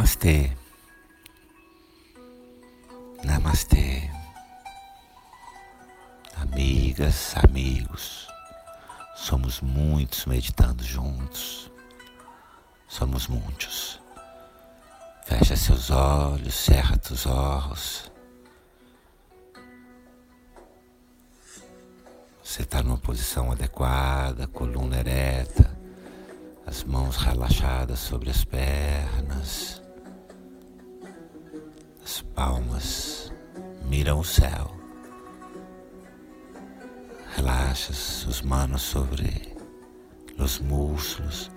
Namastê. Namastê. Amigas, amigos, somos muitos meditando juntos. Somos muitos. Fecha seus olhos, cerra teus olhos. Você está numa posição adequada, coluna ereta, as mãos relaxadas sobre as pernas, as palmas miram o céu. Relaxa os manos sobre os músculos,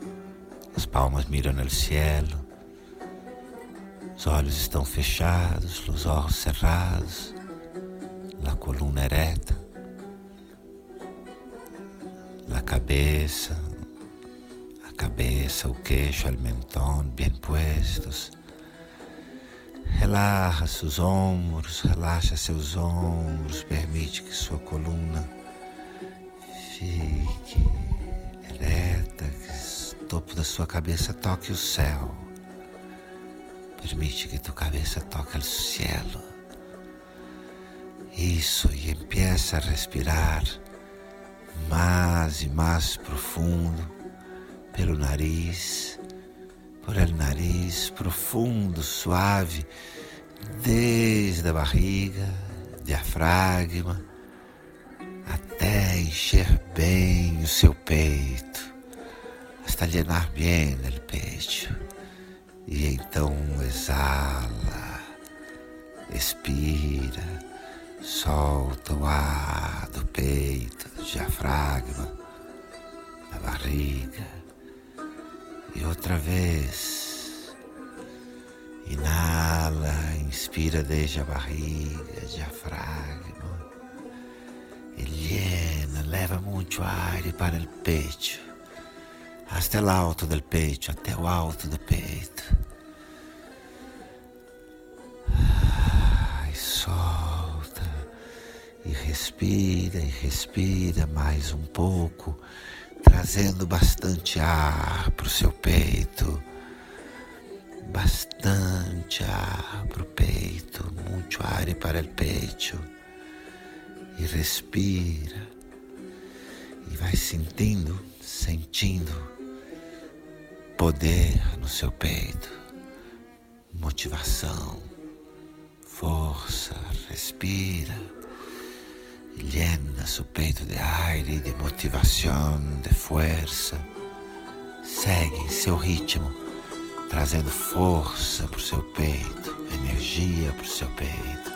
as palmas miram no cielo, os olhos estão fechados, os olhos cerrados, a coluna ereta. la cabeza, a cabeça, o queixo, o mentón bem puestos. Relaxa seus ombros, relaxa seus ombros, permite que sua coluna fique ereta, que o topo da sua cabeça toque o céu. Permite que tua cabeça toque o cielo. Isso, e empieza a respirar mais e mais profundo pelo nariz, por el nariz profundo, suave, desde a barriga, diafragma, até encher bem o seu peito, hasta llenar bem o peito. E então exala, expira Solta o ar do peito, do diafragma, da barriga. E outra vez. Inala, inspira desde a barriga, diafragma. E llena, leva muito ar para o peito. Até o alto do peito, até o alto do peito. Ai, solta e respira e respira mais um pouco, trazendo bastante ar para o seu peito. Bastante ar para o peito, muito ar para o peito. E respira e vai sentindo, sentindo poder no seu peito, motivação, força. Respira llena su peito de aire, de motivação, de força. Segue em seu ritmo, trazendo força para o seu peito, energia para o seu peito.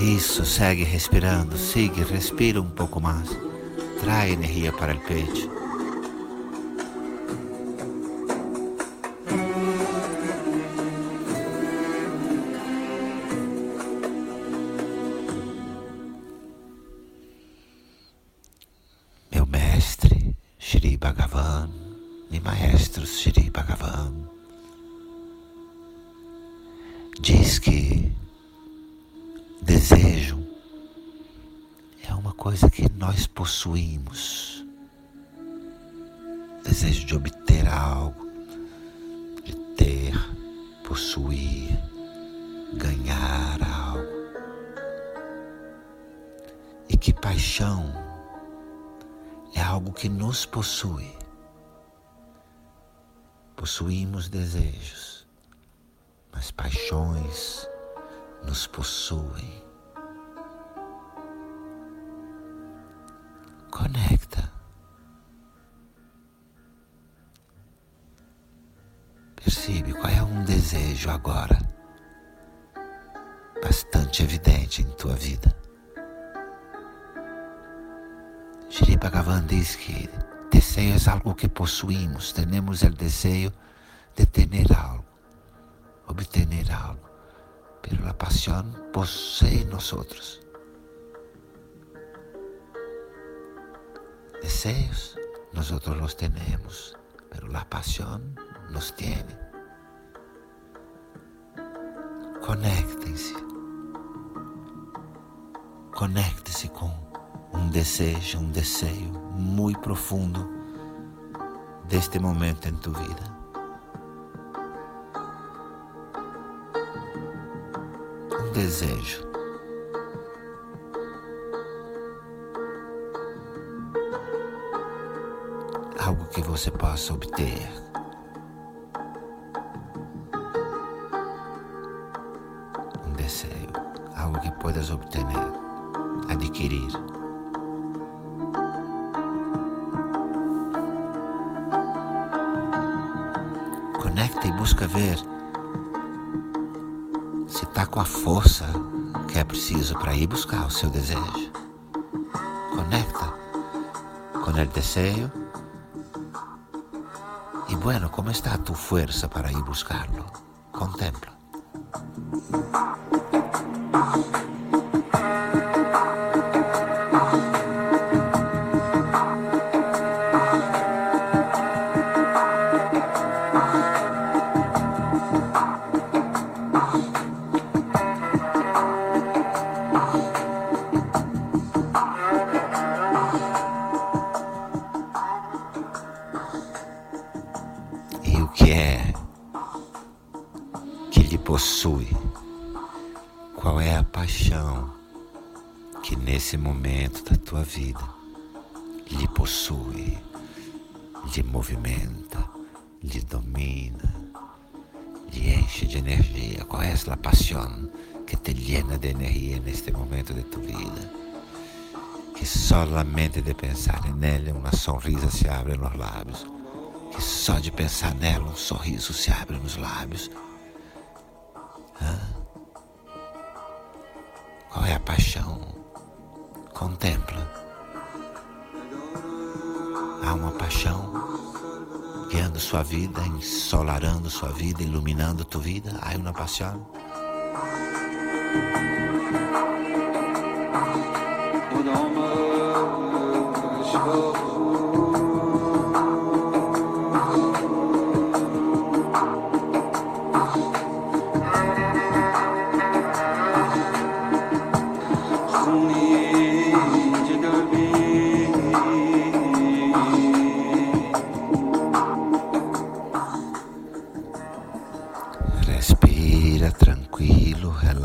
Isso, segue respirando, siga, respira um pouco mais. Trai energia para o peito. Diz que desejo é uma coisa que nós possuímos. Desejo de obter algo, de ter, possuir, ganhar algo. E que paixão é algo que nos possui. Possuímos desejos as paixões nos possuem. Conecta. Percebe qual é um desejo agora, bastante evidente em tua vida. Shri Bhagavan diz que desejo é algo que possuímos, temos o desejo de ter algo obtener algo, pero la pasión posee nosotros. Deseos nosotros los tenemos, pero la pasión nos tiene. Conéctense. Conéctese com um desejo, um desejo muito profundo deste momento em tu vida. Desejo. Algo que você possa obter. Um desejo. Algo que puedas obter, adquirir. Conecta e busca ver com a força que é preciso para ir buscar o seu desejo. Conecta com o desejo. E bueno, como está a tua força para ir buscarlo? Contempla. Possui? Qual é a paixão que nesse momento da tua vida lhe possui, lhe movimenta, lhe domina, lhe enche de energia? Qual é essa paixão que te llena de energia neste momento de tua vida? Que solamente de pensar nela uma sorriso se abre nos lábios. Que só de pensar nela um sorriso se abre nos lábios qual é a paixão? Contempla. Há uma paixão guiando sua vida, ensolarando sua vida, iluminando tua vida. Há uma paixão.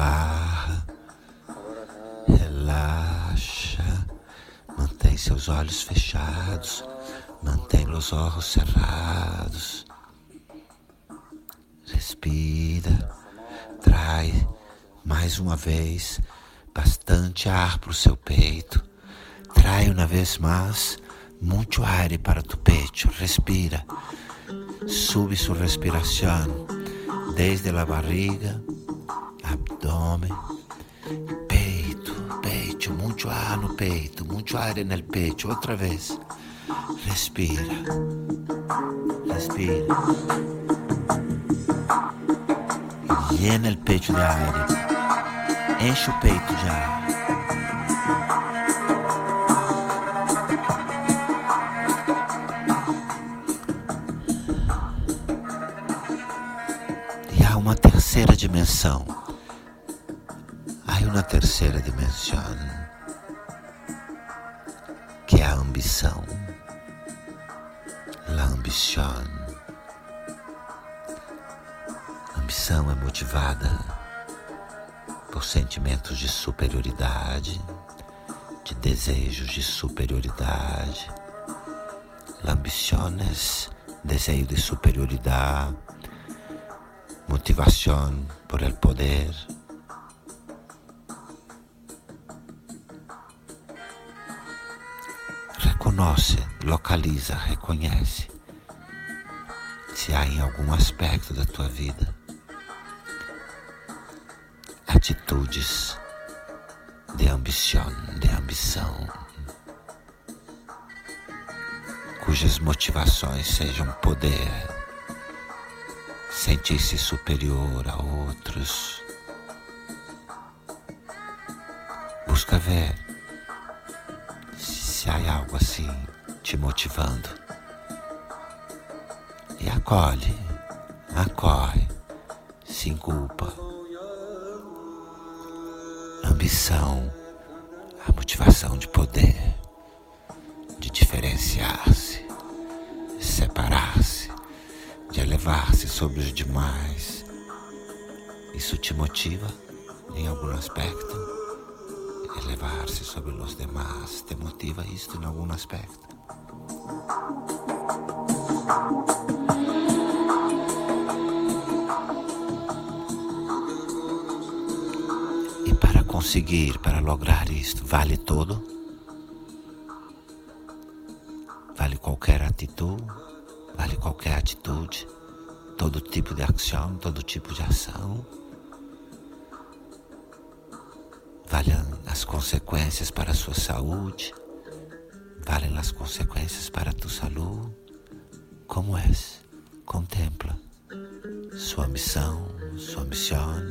Tranquilo, relaxa, mantém seus olhos fechados, mantém os olhos cerrados. Respira, traz mais uma vez bastante ar para o seu peito. Trai uma vez mais muito ar para tu peito. Respira. Sube sua respiração desde a barriga, abdômen, peito, peito, muito ar no peito, muito ar no peito. Outra vez. Respira. Respira. Llena o peito de ar. Enche o peito já. E há uma terceira dimensão. Uma terceira dimensão que é a ambição. La ambição. Ambição é motivada por sentimentos de superioridade, de desejos de superioridade, ambições, desejo de superioridade, motivação por el poder. Reconoce, localiza, reconhece se há em algum aspecto da tua vida atitudes de ambição, de ambição, cujas motivações sejam poder, sentir-se superior a outros. Busca ver se há algo assim te motivando. E acolhe, acolhe, sem culpa ambição, a motivação de poder, de diferenciar-se, separar-se, de elevar-se sobre os demais. Isso te motiva em algum aspecto? Elevar-se sobre os demais te motiva isto em algum aspecto? E para conseguir, para lograr isto, vale todo? Vale qualquer atitude? Vale qualquer atitude? Todo tipo de ação, todo tipo de ação? Valem as consequências para a sua saúde? Valem as consequências para a tua saúde? Como és? Contempla sua missão, sua missão.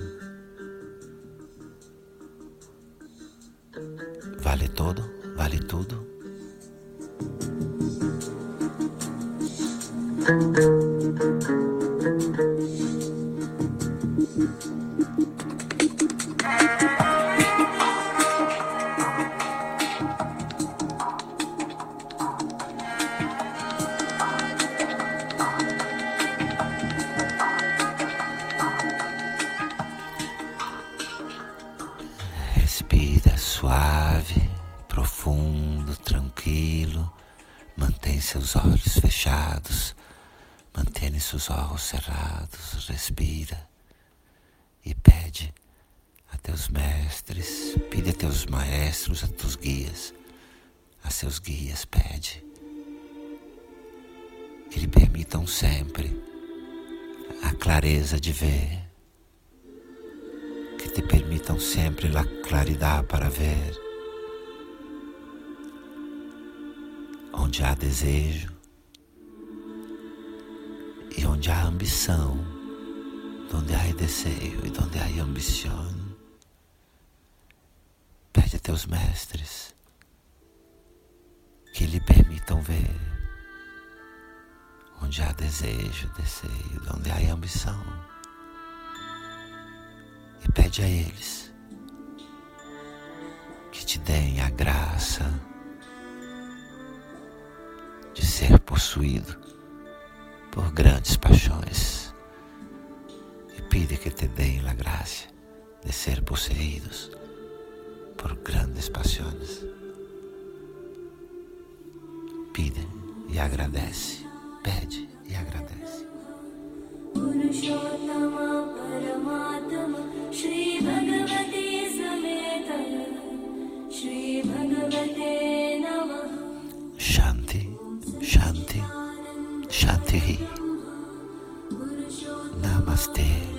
Vale todo? Vale tudo? Tranquilo. Mantém seus olhos fechados. Mantém seus olhos cerrados. Respira e pede a teus mestres, pede a teus maestros, a teus guias, a seus guias, pede que lhe permitam sempre a clareza de ver te permitam sempre a claridade para ver. Onde há desejo e onde há ambição, onde há desejo e onde há ambição, pede a teus mestres que lhe permitam ver onde há desejo, desejo, onde há ambição. E pede a eles que te deem a graça ser possuído por grandes paixões e pede que te deem a graça de ser possuídos por grandes paixões. Pide e agradece, pede e agradece. Shanti, नमस्ते नमस्ते।